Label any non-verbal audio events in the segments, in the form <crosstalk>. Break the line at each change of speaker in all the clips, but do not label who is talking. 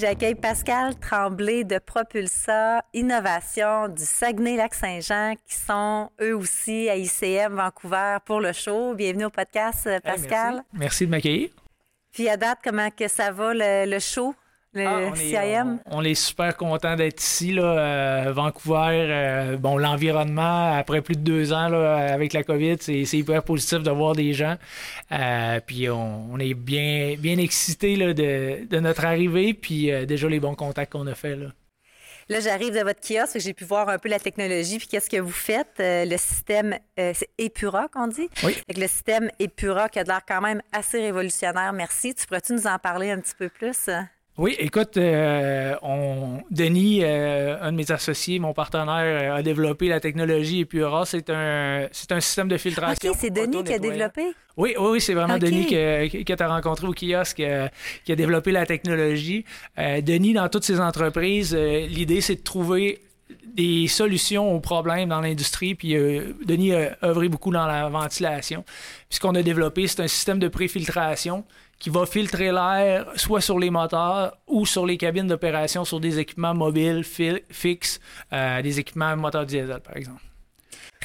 J'accueille Pascal Tremblay de Propulsa Innovation du Saguenay-Lac-Saint-Jean qui sont eux aussi à ICM Vancouver pour le show. Bienvenue au podcast, Pascal.
merci. de m'accueillir.
Puis à date, comment que ça va le show?
Ah, on, est, super content d'être ici, là, à Vancouver. Euh, bon, l'environnement, après plus de deux ans avec la COVID, c'est hyper positif de voir des gens. Euh, puis on, est bien, bien excités de, notre arrivée, puis euh, déjà les bons contacts qu'on a fait. Là.
Là, j'arrive de votre kiosque, j'ai pu voir un peu la technologie, puis qu'est-ce que vous faites? le système, c'est Epura qu'on dit?
Oui.
Le système Epura qui a l'air quand même assez révolutionnaire. Merci. Tu pourrais-tu nous en parler un petit peu plus?
Oui, écoute, euh, on, Denis, euh, un de mes associés, mon partenaire, a développé la technologie Epura. C'est un, c'est un système de filtration.
OK, c'est Denis qui a développé?
Oui, oui, c'est vraiment Denis que, que tu as rencontré au kiosque euh, qui a développé la technologie. Denis, dans toutes ses entreprises, l'idée, c'est de trouver des solutions aux problèmes dans l'industrie. Puis Denis a œuvré beaucoup dans la ventilation. Puis ce qu'on a développé, c'est un système de préfiltration qui va filtrer l'air soit sur les moteurs ou sur les cabines d'opération sur des équipements mobiles fixes, euh, des équipements moteurs diesel, par exemple.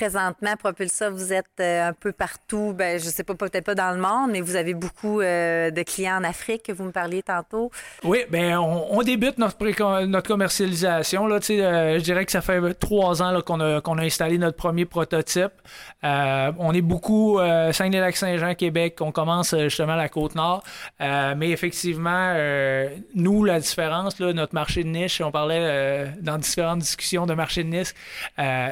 Présentement, Propulsa, vous êtes euh, un peu partout. Ben, je sais pas, peut-être pas dans le monde, mais vous avez beaucoup euh, de clients en Afrique que vous me parliez tantôt.
Oui, ben on, débute notre, notre commercialisation. Là, euh, je dirais que ça fait trois ans qu'on a, a installé notre premier prototype. on est beaucoup Saguenay-Lac-Saint-Jean, Québec. On commence justement à la Côte-Nord. mais effectivement, nous, la différence, là, notre marché de niche, on parlait dans différentes discussions de marché de niche,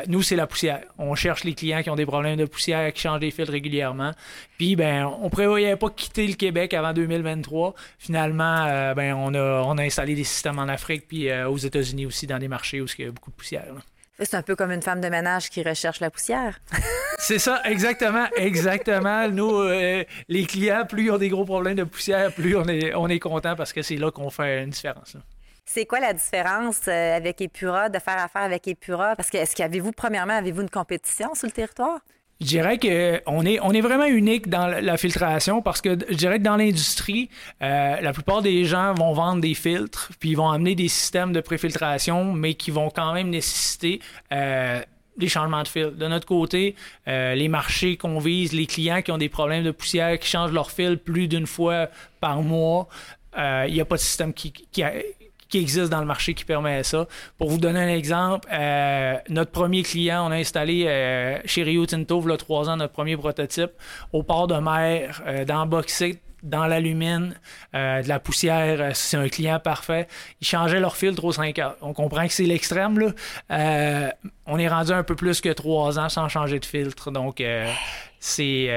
nous, c'est la poussière cherche les clients qui ont des problèmes de poussière, qui changent des fils régulièrement. Puis, ben, on prévoyait pas quitter le Québec avant 2023. Finalement, euh, ben, on a, on a installé des systèmes en Afrique puis euh, aux États-Unis aussi dans des marchés où il y a beaucoup de poussière.
C'est un peu comme une femme de ménage qui recherche la poussière. <laughs>
C'est ça, exactement, exactement. Nous, euh, les clients, plus ils ont des gros problèmes de poussière, plus on est, on est content parce que c'est là qu'on fait une différence.
C'est quoi la différence euh, avec Epura, de faire affaire avec Epura? Parce que est-ce qu'avez-vous, premièrement, avez-vous une compétition sur le territoire?
Je dirais qu'on est, on est vraiment unique dans la filtration parce que je dirais que dans l'industrie, euh, la plupart des gens vont vendre des filtres, puis ils vont amener des systèmes de préfiltration, mais qui vont quand même nécessiter euh, des changements de fil. De notre côté, les marchés qu'on vise, les clients qui ont des problèmes de poussière, qui changent leur fil plus d'une fois par mois, il n'y a pas de système qui, qui existe dans le marché qui permet ça. Pour vous donner un exemple, euh, notre premier client, on a installé euh, chez Rio Tinto, il y a trois ans, notre premier prototype au port de mer, euh, dans bauxite, dans l'alumine, de la poussière, c'est un client parfait. Ils changeaient leur filtre aux 5 heures. On comprend que c'est l'extrême, là. on est rendu un peu plus que trois ans sans changer de filtre. Donc, c'est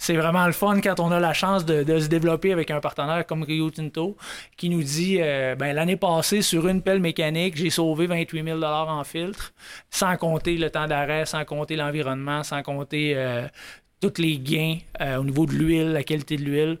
c'est vraiment le fun quand on a la chance de, se développer avec un partenaire comme Rio Tinto qui nous dit euh, ben, l'année passée, sur une pelle mécanique, j'ai sauvé 28 000 en filtre, sans compter le temps d'arrêt, sans compter l'environnement, sans compter euh, tous les gains euh, au niveau de l'huile, la qualité de l'huile.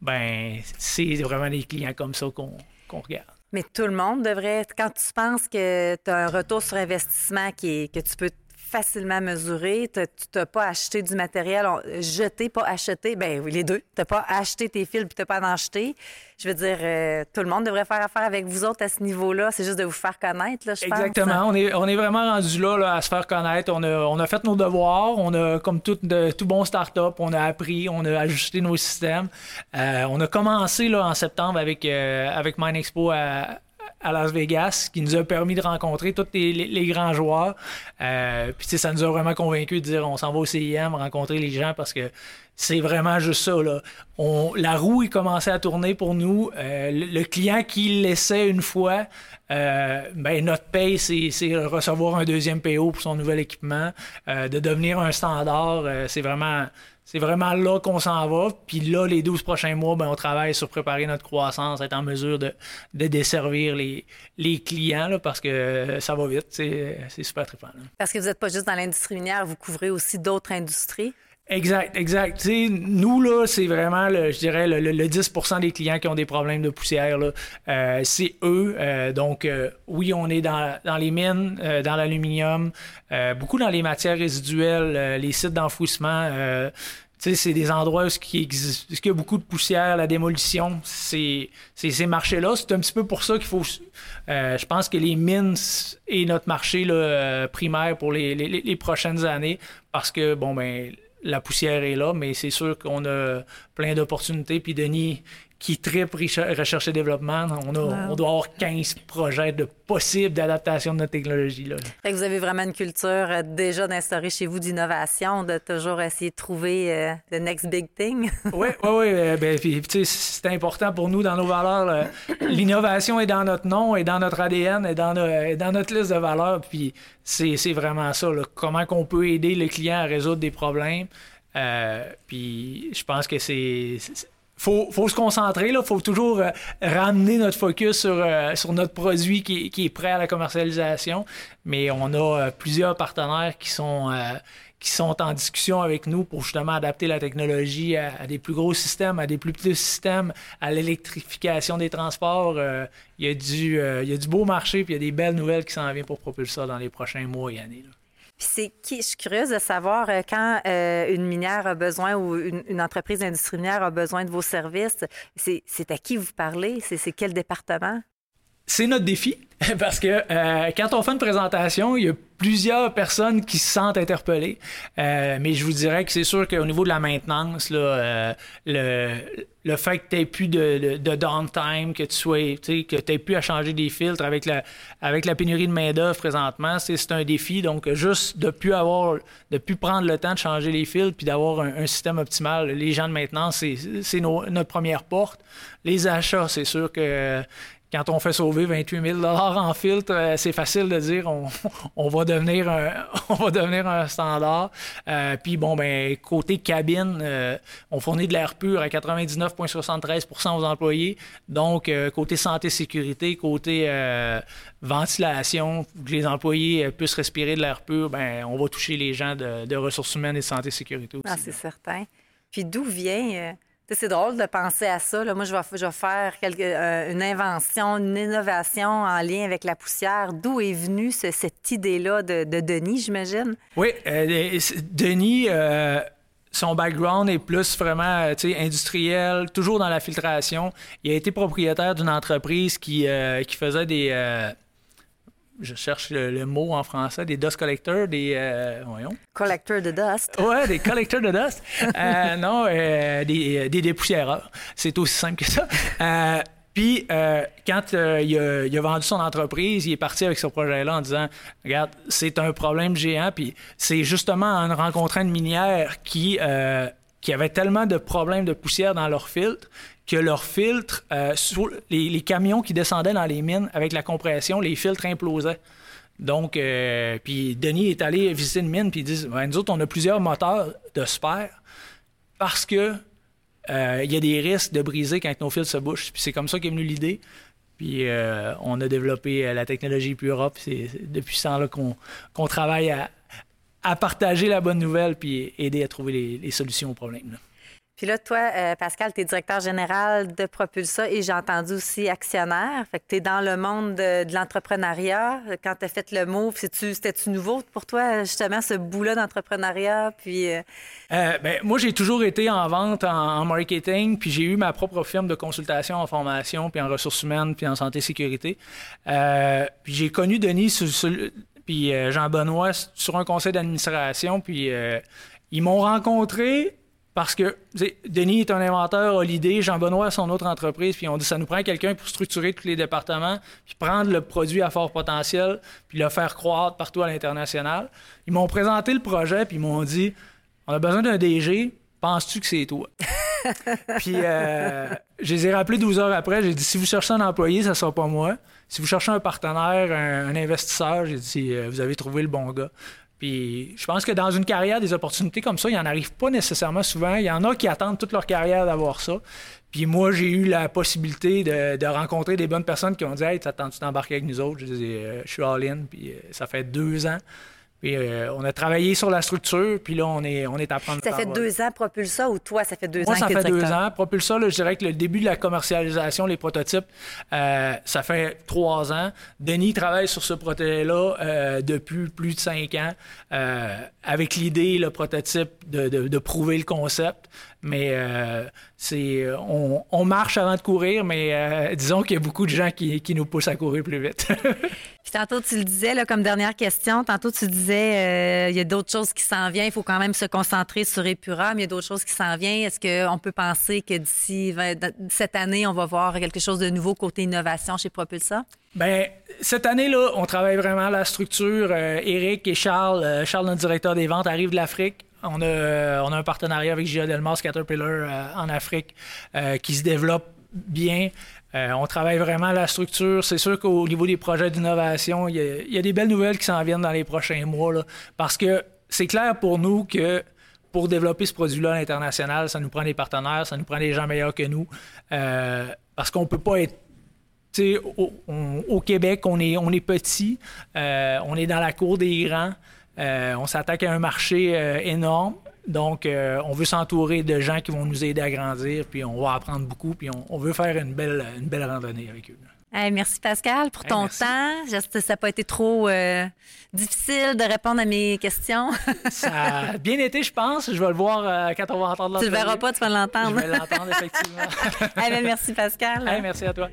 Ben, c'est vraiment des clients comme ça qu'on regarde.
Mais tout le monde devrait, quand tu penses que tu as un retour sur investissement qui que tu peux facilement mesuré. Tu n'as pas acheté du matériel jeté, pas acheté. Ben oui, les deux. Tu n'as pas acheté tes fils puis tu n'as pas en acheté. Je veux dire, euh, tout le monde devrait faire affaire avec vous autres à ce niveau-là. C'est juste de vous faire connaître, je
Exactement. On, est, on est vraiment rendu là, à se faire connaître. On a, on a fait nos devoirs. On a, comme tout, de, tout bon start-up, on a appris, on a ajusté nos systèmes. Euh, on a commencé là, en septembre avec, euh, avec à, à Las Vegas qui nous a permis de rencontrer tous les, grands joueurs. Euh, puis ça nous a vraiment convaincus de dire on s'en va au CIM, rencontrer les gens parce que c'est vraiment juste ça. Là. La roue est commencé à tourner pour nous. Euh, le, client qui laissait une fois, euh, ben, notre paye, c'est recevoir un deuxième PO pour son nouvel équipement, euh, de devenir un standard. c'est vraiment vraiment là qu'on s'en va. Puis là, les 12 prochains mois, ben, on travaille sur préparer notre croissance, être en mesure de, de desservir les, clients là, parce que ça va vite. C'est super trippant.
Parce que vous n'êtes pas juste dans l'industrie minière, vous couvrez aussi d'autres industries.
Exact, exact. nous, là, c'est vraiment, je dirais, le, 10% des clients qui ont des problèmes de poussière. Euh, c'est eux. Euh, donc, euh, oui, on est dans, les mines, dans l'aluminium, beaucoup dans les matières résiduelles, les sites d'enfouissement. c'est des endroits où, il, y a beaucoup de poussière, la démolition, c'est ces marchés-là. C'est un petit peu pour ça qu'il faut. je pense que les mines est notre marché là, primaire pour les, les, les, prochaines années parce que, bon, ben, la poussière est là, mais c'est sûr qu'on a plein d'opportunités. Puis Denis, qui tripe recherche et développement, on, on doit avoir 15 projets de possibles d'adaptation de notre technologie. Là.
vous avez vraiment une culture euh, déjà d'instaurer chez vous d'innovation, de toujours essayer de trouver euh, the next big thing. <laughs>
oui, oui, oui. Euh, ben, c'est important pour nous dans nos valeurs. L'innovation est dans notre nom, est dans notre ADN, est dans, dans notre liste de valeurs. Puis c'est vraiment ça. Comment qu'on peut aider le client à résoudre des problèmes. puis je pense que c'est faut, faut se concentrer, il faut toujours euh, ramener notre focus sur, euh, sur notre produit qui, qui, est prêt à la commercialisation. Mais on a euh, plusieurs partenaires qui sont, qui sont en discussion avec nous pour justement adapter la technologie à, des plus gros systèmes, à des plus petits systèmes, à l'électrification des transports. il, y a du, y a du beau marché, puis il y a des belles nouvelles qui s'en viennent pour propulser ça dans les prochains mois et années.
Puis c'est qui, je suis curieuse de savoir euh, quand euh, une minière a besoin ou une, entreprise d'industrie minière a besoin de vos services, c'est à qui vous parlez? C'est quel département?
C'est notre défi <laughs> parce que euh, quand on fait une présentation, il y a plusieurs personnes qui se sentent interpellées. mais je vous dirais que c'est sûr qu'au niveau de la maintenance, là, le, fait que tu n'aies plus de, downtime, que tu sois, que tu plus à changer des filtres avec la, avec la pénurie de main-d'œuvre présentement, c'est un défi. Donc, juste de plus avoir, de plus prendre le temps de changer les filtres puis d'avoir un, système optimal. Les gens de maintenance, c'est notre première porte. Les achats, c'est sûr que quand on fait sauver 28 000 en filtre, euh, c'est facile de dire on, <laughs> on, va devenir un, <laughs> on va devenir un standard. Euh, puis bon, ben côté cabine, euh, on fournit de l'air pur à 99,73% aux employés. Donc côté santé sécurité, côté ventilation, que les employés puissent respirer de l'air pur, ben on va toucher les gens de, de ressources humaines et de santé sécurité aussi.
Ah, c'est certain. Puis d'où vient c'est drôle de penser à ça. Moi, je vais, je vais faire euh, une invention, une innovation en lien avec la poussière. D'où est venue cette idée-là de, Denis, j'imagine?
Oui, euh, Denis, euh, son background est plus vraiment industriel, toujours dans la filtration. Il a été propriétaire d'une entreprise qui faisait des je cherche le, mot en français, des dust collectors, des. Euh, voyons.
Collecteurs de dust.
Ouais, des collecteurs de dust. Euh, non, euh, des, des dépoussiéreurs. C'est aussi simple que ça. Puis, quand il a, il, a, vendu son entreprise, il est parti avec ce projet-là en disant Regarde, c'est un problème géant. Puis, c'est justement en rencontrant une minière qui, qui avait tellement de problèmes de poussière dans leur filtre que leurs filtres, euh, les, camions qui descendaient dans les mines avec la compression, les filtres implosaient. Donc, euh, puis Denis est allé visiter une mine, puis il dit ben, Nous autres, on a plusieurs moteurs de spare parce que euh, il y a des risques de briser quand nos fils se bouchent. Puis c'est comme ça qu'est venue l'idée. Puis on a développé la technologie plus Europe. C'est depuis ça là qu'on travaille à, partager la bonne nouvelle puis aider à trouver les solutions aux problèmes.
Puis là, toi, euh, Pascal, tu es directeur général de Propulsa et j'ai entendu aussi actionnaire. Fait que tu es dans le monde de, l'entrepreneuriat. Quand tu as fait le move, c'était-tu nouveau pour toi, justement, ce bout-là d'entrepreneuriat? Puis. Euh...
euh ben, moi, j'ai toujours été en vente, en, marketing, puis j'ai eu ma propre firme de consultation en formation, puis en ressources humaines, puis en santé sécurité. Euh, puis j'ai connu Denis puis Jean-Benoît sur un conseil d'administration, puis ils m'ont rencontré parce que Denis est un inventeur, a l'idée, Jean-Benoît a son autre entreprise, puis on dit ça nous prend quelqu'un pour structurer tous les départements, puis prendre le produit à fort potentiel, puis le faire croître partout à l'international. Ils m'ont présenté le projet, puis ils m'ont dit on a besoin d'un DG penses-tu que c'est toi? <laughs> puis euh, je les ai rappelés 12 heures après. J'ai dit, si vous cherchez un employé, ça sera pas moi. Si vous cherchez un partenaire, un, investisseur, j'ai dit, euh, vous avez trouvé le bon gars. Puis je pense que dans une carrière, des opportunités comme ça, il n'y en arrive pas nécessairement souvent. Il y en a qui attendent toute leur carrière d'avoir ça. Puis moi, j'ai eu la possibilité de, rencontrer des bonnes personnes qui ont dit Hey, t'attends-tu d'embarquer avec nous autres? Je dis euh, Je suis all-in. Puis ça fait deux ans. Euh, on a travaillé sur la structure, puis là, on est, on est à prendre
Ça fait deux ans, Propulsa, ou toi, ça fait deux
Moi,
ans
ça fait deux ans. Propulsa, je dirais que le début de la commercialisation, les prototypes, euh, ça fait trois ans. Denis travaille sur ce prototype-là euh, depuis plus de cinq ans, avec l'idée, le prototype, de, prouver le concept. Mais c'est on, marche avant de courir, mais <laughs> disons qu'il y a beaucoup de gens qui, qui nous poussent à courir plus vite. <laughs>
Puis tantôt, tu le disais, là, comme dernière question, tantôt, tu disais, euh, il y a d'autres choses qui s'en viennent. Il faut quand même se concentrer sur Epura, mais il y a d'autres choses qui s'en viennent. Est-ce qu'on peut penser que d'ici cette année, on va voir quelque chose de nouveau côté innovation chez Propulsa?
Bien, cette année-là, on travaille vraiment la structure. Eric euh, et Charles, euh, Charles, notre directeur des ventes, arrivent de l'Afrique. On a, on a un partenariat avec Gia Delmas Caterpillar en Afrique qui se développe bien. Euh, on travaille vraiment la structure. C'est sûr qu'au niveau des projets d'innovation, il y, a des belles nouvelles qui s'en viennent dans les prochains mois. parce que c'est clair pour nous que pour développer ce produit-là à l'international, ça nous prend des partenaires, ça nous prend des gens meilleurs que nous. Euh, parce qu'on ne peut pas être au, au, Québec, on est, petit, euh, on est dans la cour des grands, on s'attaque à un marché énorme. Donc, euh, on veut s'entourer de gens qui vont nous aider à grandir, puis on va apprendre beaucoup, puis on, veut faire une belle, une belle randonnée avec eux.
merci Pascal pour ton temps. J'espère que ça n'a pas été trop euh, difficile de répondre à mes questions. <laughs>
ça a bien été, je pense. Je vais le voir euh, quand on va entendre
Tu le verras pas, tu vas l'entendre.
Je vais l'entendre, effectivement. <laughs>
merci Pascal.
merci à toi.